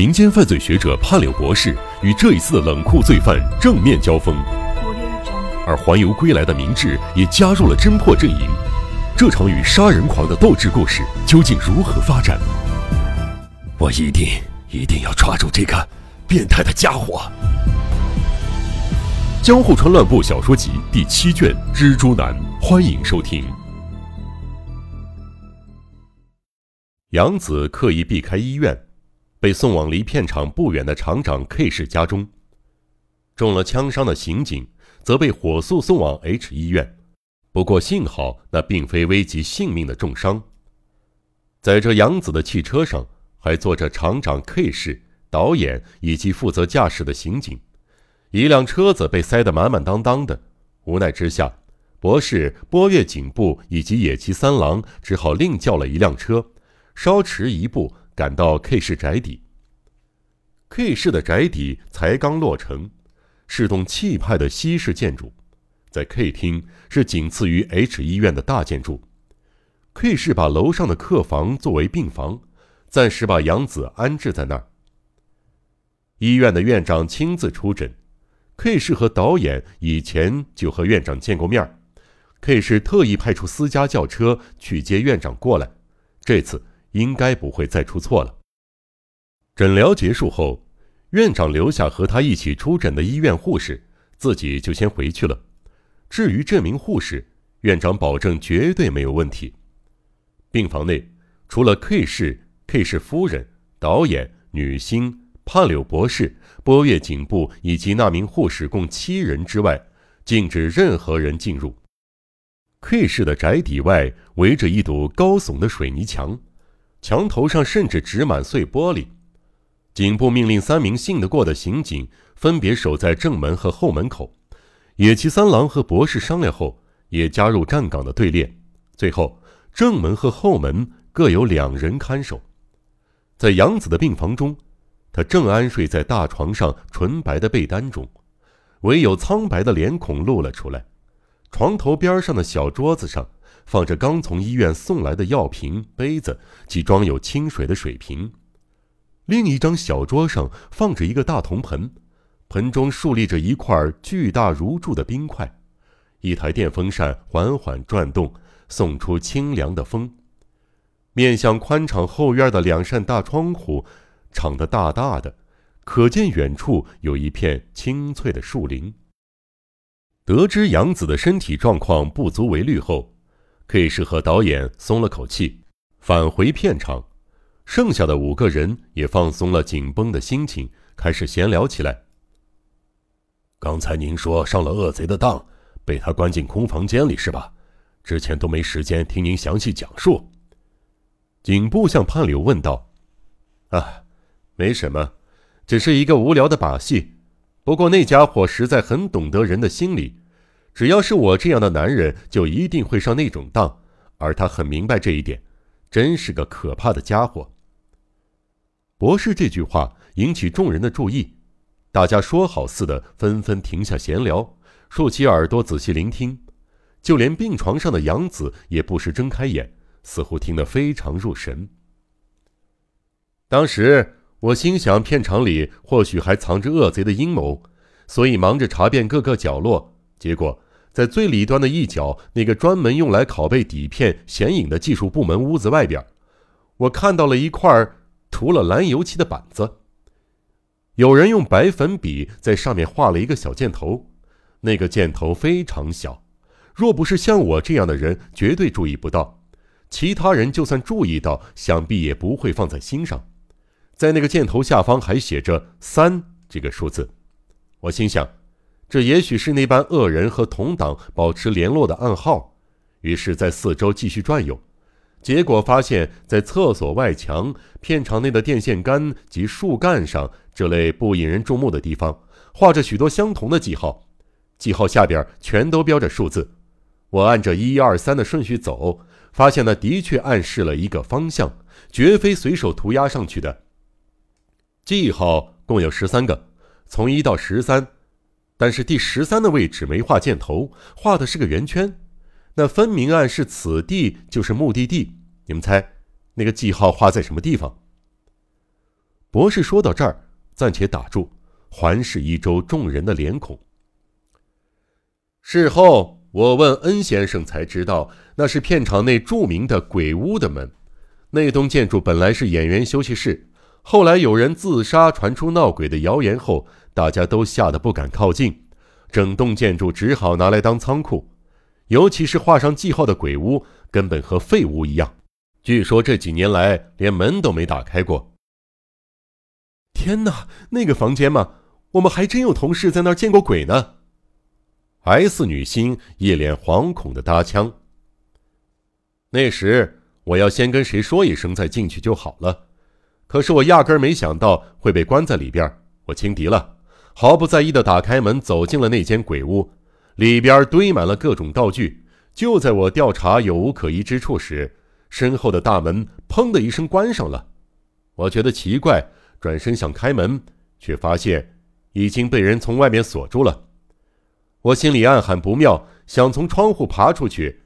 民间犯罪学者潘柳博士与这一次的冷酷罪犯正面交锋，而环游归来的明智也加入了侦破阵营。这场与杀人狂的斗智故事究竟如何发展？我一定一定要抓住这个变态的家伙！《江户川乱步小说集》第七卷《蜘蛛男》，欢迎收听。杨子刻意避开医院。被送往离片场不远的厂长 K 氏家中，中了枪伤的刑警则被火速送往 H 医院。不过幸好那并非危及性命的重伤。在这杨子的汽车上还坐着厂长 K 氏、导演以及负责驾驶的刑警。一辆车子被塞得满满当当的，无奈之下，博士、波月警部以及野崎三郎只好另叫了一辆车，稍迟一步。赶到 K 市宅邸。K 市的宅邸才刚落成，是栋气派的西式建筑，在 K 厅是仅次于 H 医院的大建筑。K 市把楼上的客房作为病房，暂时把杨子安置在那儿。医院的院长亲自出诊，K 市和导演以前就和院长见过面 K 市特意派出私家轿车去接院长过来，这次。应该不会再出错了。诊疗结束后，院长留下和他一起出诊的医院护士，自己就先回去了。至于这名护士，院长保证绝对没有问题。病房内除了 K 氏、K 氏夫人、导演、女星、帕柳博士、波月警部以及那名护士共七人之外，禁止任何人进入。K 氏的宅邸外围着一堵高耸的水泥墙。墙头上甚至植满碎玻璃。警部命令三名信得过的刑警分别守在正门和后门口。野崎三郎和博士商量后，也加入站岗的队列。最后，正门和后门各有两人看守。在杨子的病房中，他正安睡在大床上纯白的被单中，唯有苍白的脸孔露了出来。床头边上的小桌子上。放着刚从医院送来的药瓶、杯子及装有清水的水瓶，另一张小桌上放着一个大铜盆，盆中竖立着一块巨大如柱的冰块，一台电风扇缓缓转动，送出清凉的风。面向宽敞后院的两扇大窗户，敞得大大的，可见远处有一片青翠的树林。得知杨子的身体状况不足为虑后。K 氏和导演松了口气，返回片场，剩下的五个人也放松了紧绷的心情，开始闲聊起来。刚才您说上了恶贼的当，被他关进空房间里是吧？之前都没时间听您详细讲述。警部向潘柳问道：“啊，没什么，只是一个无聊的把戏。不过那家伙实在很懂得人的心理。”只要是我这样的男人，就一定会上那种当，而他很明白这一点，真是个可怕的家伙。博士这句话引起众人的注意，大家说好似的纷纷停下闲聊，竖起耳朵仔细聆听，就连病床上的杨子也不时睁开眼，似乎听得非常入神。当时我心想，片场里或许还藏着恶贼的阴谋，所以忙着查遍各个角落。结果，在最里端的一角，那个专门用来拷贝底片显影的技术部门屋子外边，我看到了一块涂了蓝油漆的板子。有人用白粉笔在上面画了一个小箭头，那个箭头非常小，若不是像我这样的人，绝对注意不到。其他人就算注意到，想必也不会放在心上。在那个箭头下方还写着“三”这个数字，我心想。这也许是那班恶人和同党保持联络的暗号，于是，在四周继续转悠，结果发现，在厕所外墙、片场内的电线杆及树干上这类不引人注目的地方，画着许多相同的记号，记号下边全都标着数字。我按着一二三的顺序走，发现那的确暗示了一个方向，绝非随手涂鸦上去的。记号共有十三个，从一到十三。但是第十三的位置没画箭头，画的是个圆圈，那分明暗示此地就是目的地。你们猜，那个记号画在什么地方？博士说到这儿，暂且打住，环视一周众人的脸孔。事后，我问恩先生才知道，那是片场内著名的鬼屋的门。那栋建筑本来是演员休息室，后来有人自杀，传出闹鬼的谣言后，大家都吓得不敢靠近，整栋建筑只好拿来当仓库。尤其是画上记号的鬼屋，根本和废屋一样。据说这几年来连门都没打开过。天哪，那个房间嘛，我们还真有同事在那儿见过鬼呢。S 女星一脸惶恐的搭腔。那时我要先跟谁说一声再进去就好了，可是我压根没想到会被关在里边。我轻敌了，毫不在意的打开门走进了那间鬼屋，里边堆满了各种道具。就在我调查有无可疑之处时，身后的大门砰的一声关上了。我觉得奇怪，转身想开门，却发现已经被人从外面锁住了。我心里暗喊不妙，想从窗户爬出去，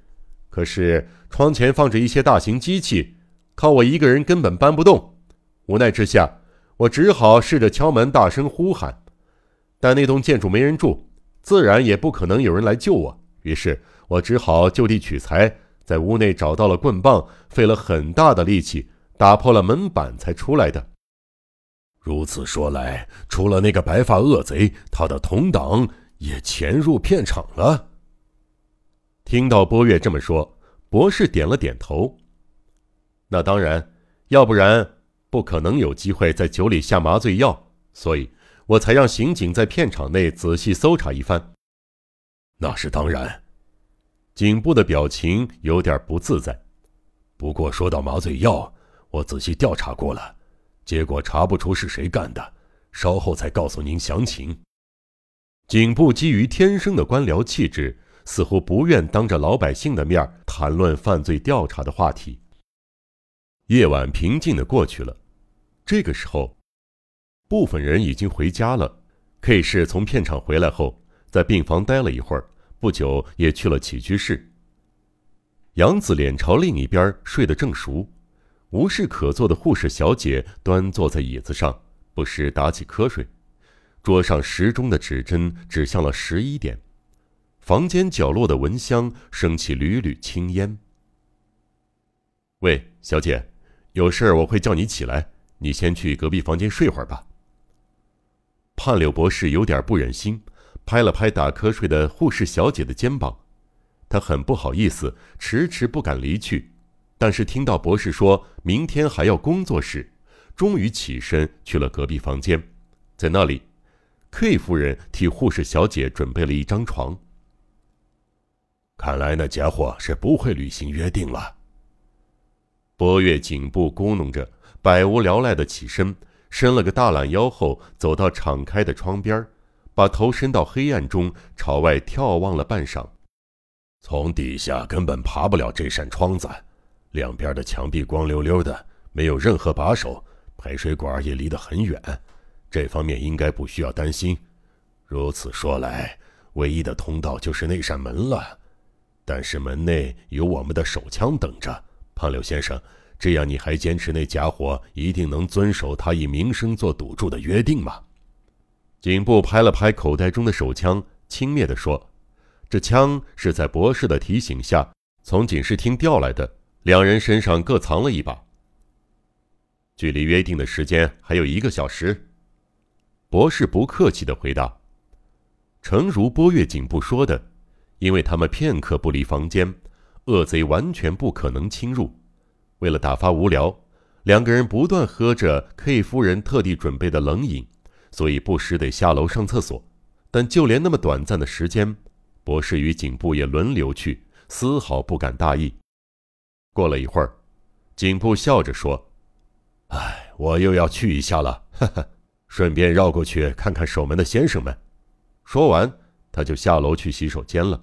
可是窗前放着一些大型机器，靠我一个人根本搬不动。无奈之下，我只好试着敲门，大声呼喊。但那栋建筑没人住，自然也不可能有人来救我。于是我只好就地取材，在屋内找到了棍棒，费了很大的力气打破了门板才出来的。如此说来，除了那个白发恶贼，他的同党。也潜入片场了。听到波月这么说，博士点了点头。那当然，要不然不可能有机会在酒里下麻醉药，所以我才让刑警在片场内仔细搜查一番。那是当然。警部的表情有点不自在。不过说到麻醉药，我仔细调查过了，结果查不出是谁干的，稍后再告诉您详情。警部基于天生的官僚气质，似乎不愿当着老百姓的面谈论犯罪调查的话题。夜晚平静的过去了，这个时候，部分人已经回家了。K 市从片场回来后，在病房待了一会儿，不久也去了起居室。杨子脸朝另一边睡得正熟，无事可做的护士小姐端坐在椅子上，不时打起瞌睡。桌上时钟的指针指向了十一点，房间角落的蚊香升起缕缕青烟。喂，小姐，有事儿我会叫你起来，你先去隔壁房间睡会儿吧。判柳博士有点不忍心，拍了拍打瞌睡的护士小姐的肩膀，他很不好意思，迟迟不敢离去，但是听到博士说明天还要工作时，终于起身去了隔壁房间，在那里。K 夫人替护士小姐准备了一张床。看来那家伙是不会履行约定了。波月颈部咕哝着，百无聊赖的起身，伸了个大懒腰后，走到敞开的窗边，把头伸到黑暗中，朝外眺望了半晌。从底下根本爬不了这扇窗子，两边的墙壁光溜溜的，没有任何把手，排水管也离得很远。这方面应该不需要担心。如此说来，唯一的通道就是那扇门了。但是门内有我们的手枪等着。胖柳先生，这样你还坚持那家伙一定能遵守他以名声做赌注的约定吗？警部拍了拍口袋中的手枪，轻蔑地说：“这枪是在博士的提醒下从警视厅调来的，两人身上各藏了一把。距离约定的时间还有一个小时。”博士不客气的回答：“诚如波月警部说的，因为他们片刻不离房间，恶贼完全不可能侵入。为了打发无聊，两个人不断喝着 K 夫人特地准备的冷饮，所以不时得下楼上厕所。但就连那么短暂的时间，博士与警部也轮流去，丝毫不敢大意。过了一会儿，警部笑着说：‘哎，我又要去一下了。’哈哈。”顺便绕过去看看守门的先生们。说完，他就下楼去洗手间了。